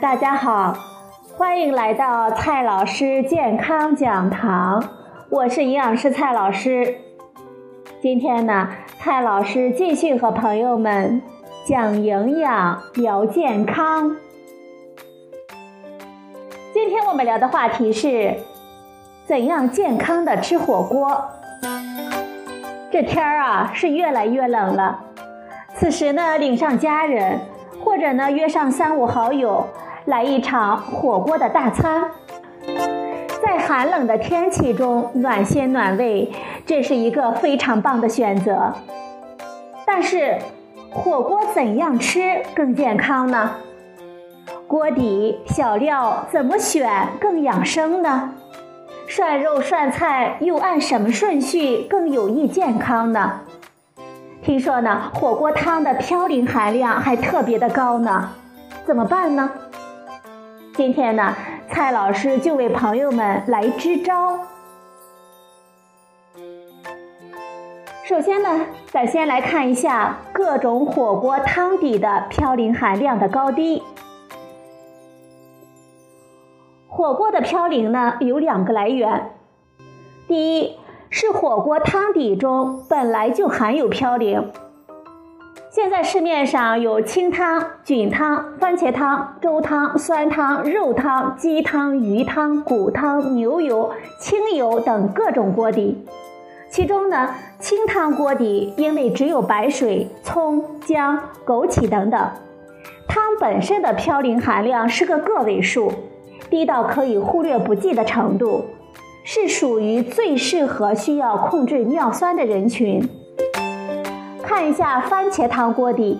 大家好，欢迎来到蔡老师健康讲堂，我是营养师蔡老师。今天呢，蔡老师继续和朋友们讲营养、聊健康。今天我们聊的话题是怎样健康的吃火锅。这天儿啊，是越来越冷了，此时呢，领上家人。或者呢，约上三五好友来一场火锅的大餐，在寒冷的天气中暖心暖胃，这是一个非常棒的选择。但是，火锅怎样吃更健康呢？锅底小料怎么选更养生呢？涮肉涮菜又按什么顺序更有益健康呢？听说呢，火锅汤的嘌呤含量还特别的高呢，怎么办呢？今天呢，蔡老师就为朋友们来支招。首先呢，咱先来看一下各种火锅汤底的嘌呤含量的高低。火锅的嘌呤呢有两个来源，第一。是火锅汤底中本来就含有嘌呤。现在市面上有清汤、菌汤、番茄汤、粥汤、酸汤、肉汤、鸡汤、鱼汤、骨汤、牛油、清油等各种锅底。其中呢，清汤锅底因为只有白水、葱、姜、枸杞等等，汤本身的嘌呤含量是个个位数，低到可以忽略不计的程度。是属于最适合需要控制尿酸的人群。看一下番茄汤锅底，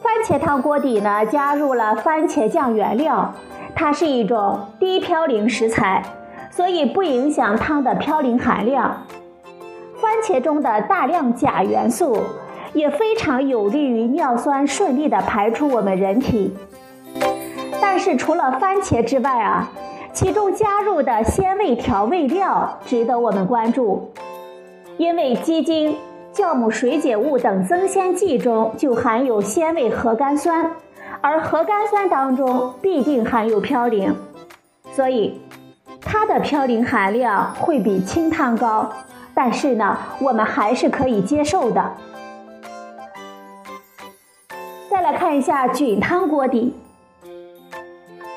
番茄汤锅底呢加入了番茄酱原料，它是一种低嘌呤食材，所以不影响汤的嘌呤含量。番茄中的大量钾元素也非常有利于尿酸顺利的排出我们人体。但是除了番茄之外啊。其中加入的鲜味调味料值得我们关注，因为鸡精、酵母水解物等增鲜剂中就含有鲜味核苷酸，而核苷酸当中必定含有嘌呤，所以它的嘌呤含量会比清汤高。但是呢，我们还是可以接受的。再来看一下菌汤锅底。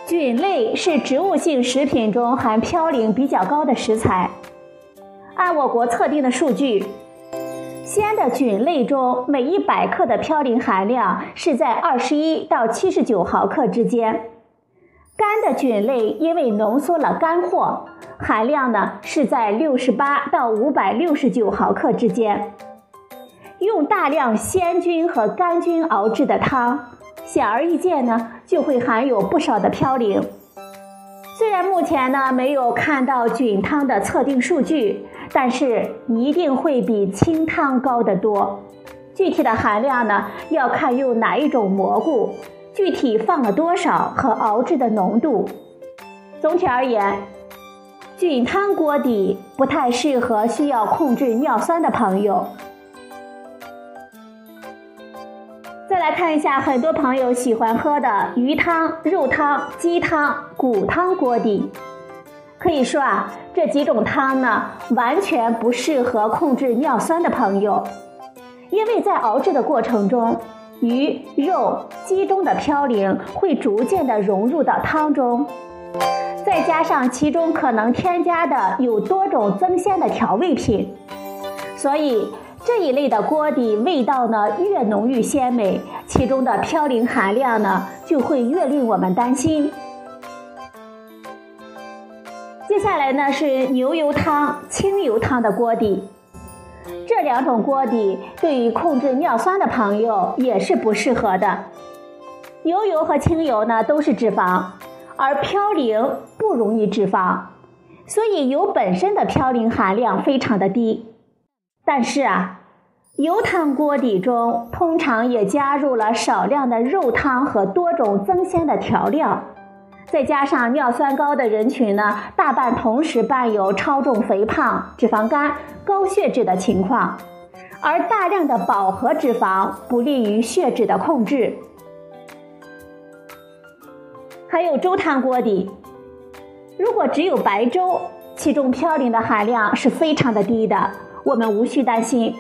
菌类是植物性食品中含嘌呤比较高的食材。按我国测定的数据，鲜的菌类中每一百克的嘌呤含量是在二十一到七十九毫克之间。干的菌类因为浓缩了干货，含量呢是在六十八到五百六十九毫克之间。用大量鲜菌和干菌熬制的汤。显而易见呢，就会含有不少的嘌呤。虽然目前呢没有看到菌汤的测定数据，但是一定会比清汤高得多。具体的含量呢，要看用哪一种蘑菇，具体放了多少和熬制的浓度。总体而言，菌汤锅底不太适合需要控制尿酸的朋友。再来看一下，很多朋友喜欢喝的鱼汤、肉汤、鸡汤、骨汤锅底，可以说啊，这几种汤呢，完全不适合控制尿酸的朋友，因为在熬制的过程中，鱼、肉、鸡中的嘌呤会逐渐的融入到汤中，再加上其中可能添加的有多种增鲜的调味品，所以。这一类的锅底味道呢越浓郁鲜美，其中的嘌呤含量呢就会越令我们担心。接下来呢是牛油汤、清油汤的锅底，这两种锅底对于控制尿酸的朋友也是不适合的。牛油和清油呢都是脂肪，而嘌呤不溶于脂肪，所以油本身的嘌呤含量非常的低。但是啊，油汤锅底中通常也加入了少量的肉汤和多种增鲜的调料，再加上尿酸高的人群呢，大半同时伴有超重、肥胖、脂肪肝、高血脂的情况，而大量的饱和脂肪不利于血脂的控制。还有粥汤锅底。如果只有白粥，其中嘌呤的含量是非常的低的，我们无需担心。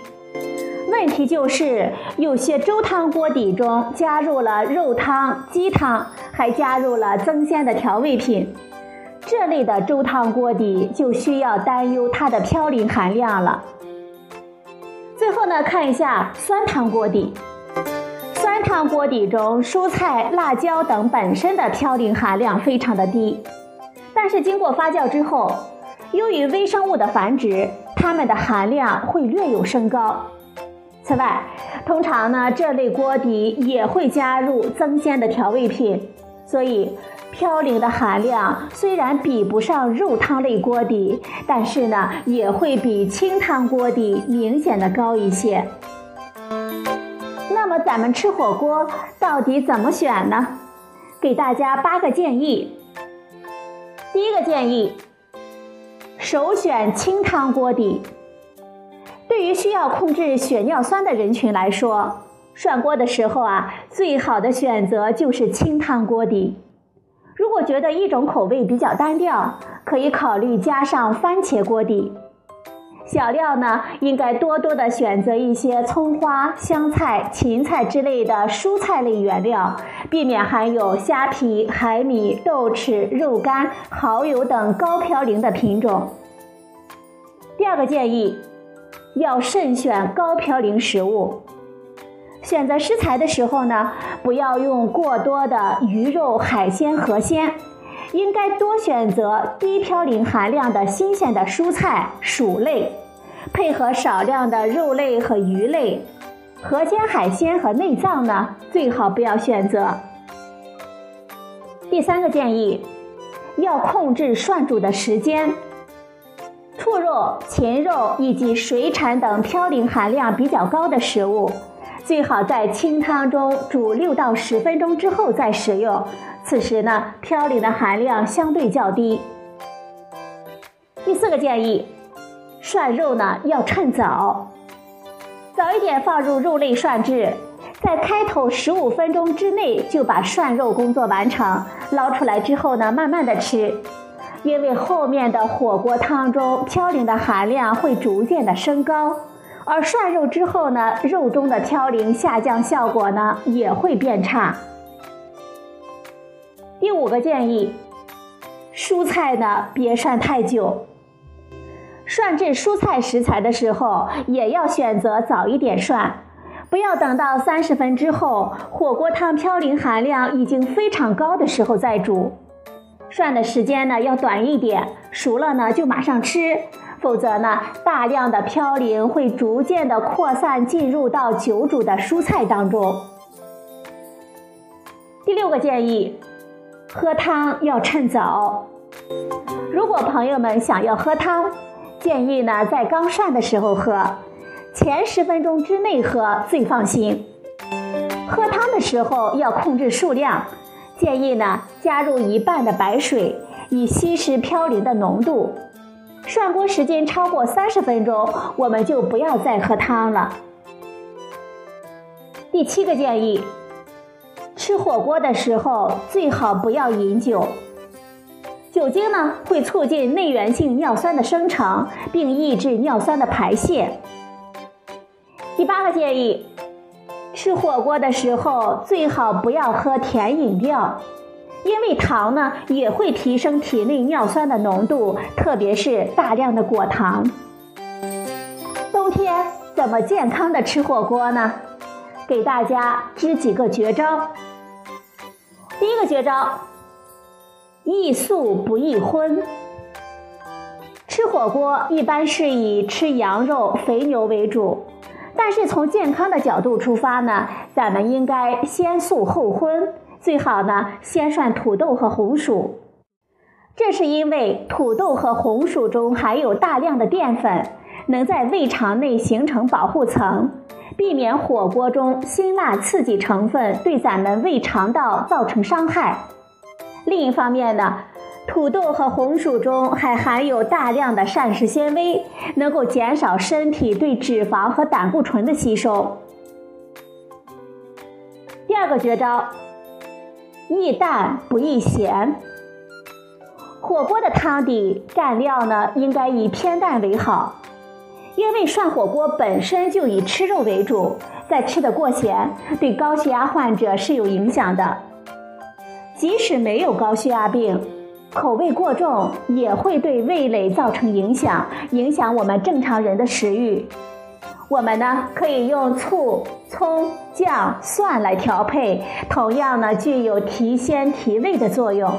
问题就是有些粥汤锅底中加入了肉汤、鸡汤，还加入了增鲜的调味品，这类的粥汤锅底就需要担忧它的嘌呤含量了。最后呢，看一下酸汤锅底。酸汤锅底中，蔬菜、辣椒等本身的嘌呤含量非常的低，但是经过发酵之后，由于微生物的繁殖，它们的含量会略有升高。此外，通常呢，这类锅底也会加入增鲜的调味品，所以嘌呤的含量虽然比不上肉汤类锅底，但是呢，也会比清汤锅底明显的高一些。那么咱们吃火锅到底怎么选呢？给大家八个建议。第一个建议，首选清汤锅底。对于需要控制血尿酸的人群来说，涮锅的时候啊，最好的选择就是清汤锅底。如果觉得一种口味比较单调，可以考虑加上番茄锅底。小料呢，应该多多的选择一些葱花、香菜、芹菜之类的蔬菜类原料，避免含有虾皮、海米、豆豉、肉干、蚝油等高嘌呤的品种。第二个建议。要慎选高嘌呤食物。选择食材的时候呢，不要用过多的鱼肉、海鲜、河鲜，应该多选择低嘌呤含量的新鲜的蔬菜、薯类，配合少量的肉类和鱼类。河鲜、海鲜和内脏呢，最好不要选择。第三个建议，要控制涮煮的时间。兔肉、禽肉以及水产等嘌呤含量比较高的食物，最好在清汤中煮六到十分钟之后再食用。此时呢，嘌呤的含量相对较低。第四个建议，涮肉呢要趁早，早一点放入肉类涮制，在开头十五分钟之内就把涮肉工作完成，捞出来之后呢，慢慢的吃。因为后面的火锅汤中嘌呤的含量会逐渐的升高，而涮肉之后呢，肉中的嘌呤下降效果呢也会变差。第五个建议，蔬菜呢别涮太久，涮制蔬菜食材的时候也要选择早一点涮，不要等到三十分之后，火锅汤嘌呤含量已经非常高的时候再煮。涮的时间呢要短一点，熟了呢就马上吃，否则呢大量的嘌呤会逐渐的扩散进入到久煮的蔬菜当中。第六个建议，喝汤要趁早。如果朋友们想要喝汤，建议呢在刚涮的时候喝，前十分钟之内喝最放心。喝汤的时候要控制数量。建议呢，加入一半的白水，以稀释嘌呤的浓度。涮锅时间超过三十分钟，我们就不要再喝汤了。第七个建议，吃火锅的时候最好不要饮酒，酒精呢会促进内源性尿酸的生成，并抑制尿酸的排泄。第八个建议。吃火锅的时候最好不要喝甜饮料，因为糖呢也会提升体内尿酸的浓度，特别是大量的果糖。冬天怎么健康的吃火锅呢？给大家支几个绝招。第一个绝招，易素不易荤。吃火锅一般是以吃羊肉、肥牛为主。但是从健康的角度出发呢，咱们应该先素后荤，最好呢先涮土豆和红薯。这是因为土豆和红薯中含有大量的淀粉，能在胃肠内形成保护层，避免火锅中辛辣刺激成分对咱们胃肠道造成伤害。另一方面呢。土豆和红薯中还含有大量的膳食纤维，能够减少身体对脂肪和胆固醇的吸收。第二个绝招，易淡不易咸。火锅的汤底蘸料呢，应该以偏淡为好，因为涮火锅本身就以吃肉为主，再吃的过咸，对高血压患者是有影响的。即使没有高血压病，口味过重也会对味蕾造成影响，影响我们正常人的食欲。我们呢可以用醋、葱、酱、蒜来调配，同样呢具有提鲜提味的作用。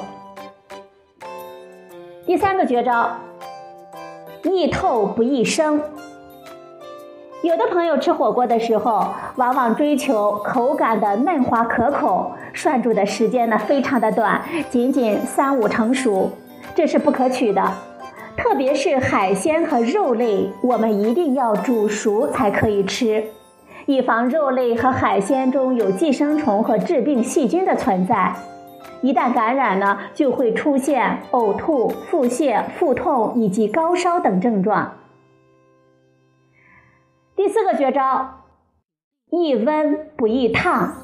第三个绝招，腻透不易生。有的朋友吃火锅的时候，往往追求口感的嫩滑可口，涮煮的时间呢非常的短，仅仅三五成熟，这是不可取的。特别是海鲜和肉类，我们一定要煮熟才可以吃，以防肉类和海鲜中有寄生虫和致病细菌的存在。一旦感染呢，就会出现呕吐、腹泻、腹痛以及高烧等症状。第四个绝招，易温不易烫。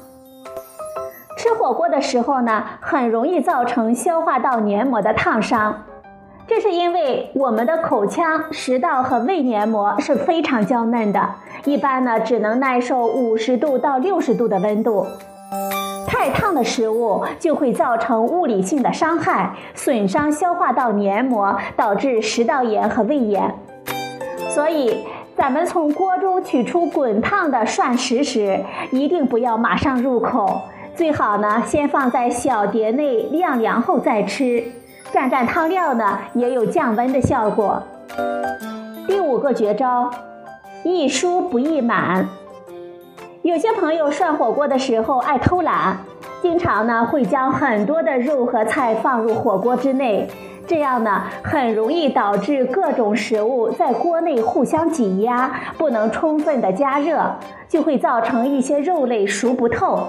吃火锅的时候呢，很容易造成消化道黏膜的烫伤，这是因为我们的口腔、食道和胃黏膜是非常娇嫩的，一般呢只能耐受五十度到六十度的温度。太烫的食物就会造成物理性的伤害，损伤消化道黏膜，导致食道炎和胃炎。所以，咱们从锅中取出滚烫的涮食时，一定不要马上入口，最好呢先放在小碟内晾凉后再吃。蘸蘸汤料呢，也有降温的效果。第五个绝招，易疏不易满。有些朋友涮火锅的时候爱偷懒。经常呢会将很多的肉和菜放入火锅之内，这样呢很容易导致各种食物在锅内互相挤压，不能充分的加热，就会造成一些肉类熟不透，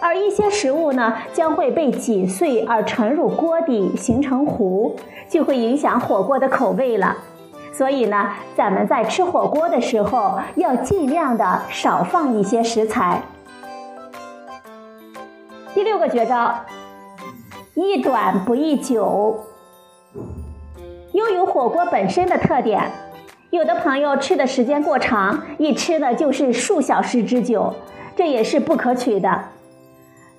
而一些食物呢将会被挤碎而沉入锅底形成糊，就会影响火锅的口味了。所以呢，咱们在吃火锅的时候要尽量的少放一些食材。第六个绝招，易短不易久。拥有火锅本身的特点，有的朋友吃的时间过长，一吃呢就是数小时之久，这也是不可取的。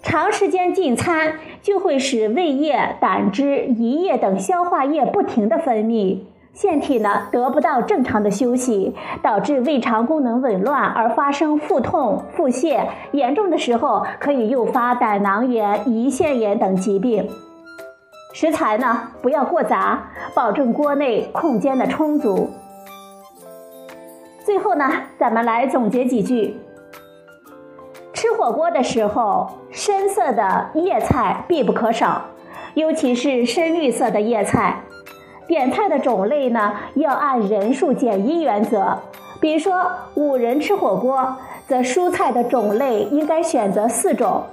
长时间进餐就会使胃液、胆汁、胰液等消化液不停的分泌。腺体呢得不到正常的休息，导致胃肠功能紊乱而发生腹痛、腹泻，严重的时候可以诱发胆囊炎、胰腺炎等疾病。食材呢不要过杂，保证锅内空间的充足。最后呢，咱们来总结几句：吃火锅的时候，深色的叶菜必不可少，尤其是深绿色的叶菜。点菜的种类呢，要按人数减一原则。比如说五人吃火锅，则蔬菜的种类应该选择四种。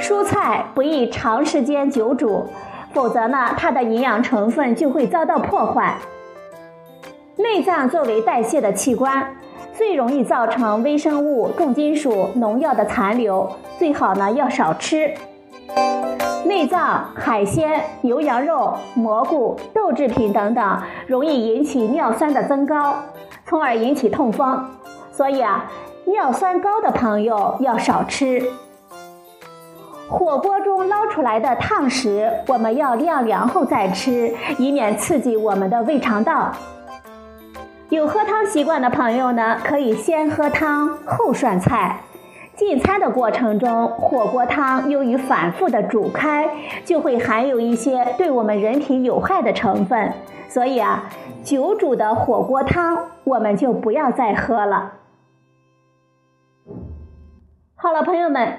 蔬菜不宜长时间久煮，否则呢，它的营养成分就会遭到破坏。内脏作为代谢的器官，最容易造成微生物、重金属、农药的残留，最好呢要少吃。内脏、海鲜、牛羊肉、蘑菇、豆制品等等，容易引起尿酸的增高，从而引起痛风。所以啊，尿酸高的朋友要少吃。火锅中捞出来的烫食，我们要晾凉后再吃，以免刺激我们的胃肠道。有喝汤习惯的朋友呢，可以先喝汤后涮菜。进餐的过程中，火锅汤由于反复的煮开，就会含有一些对我们人体有害的成分，所以啊，久煮的火锅汤我们就不要再喝了。好了，朋友们，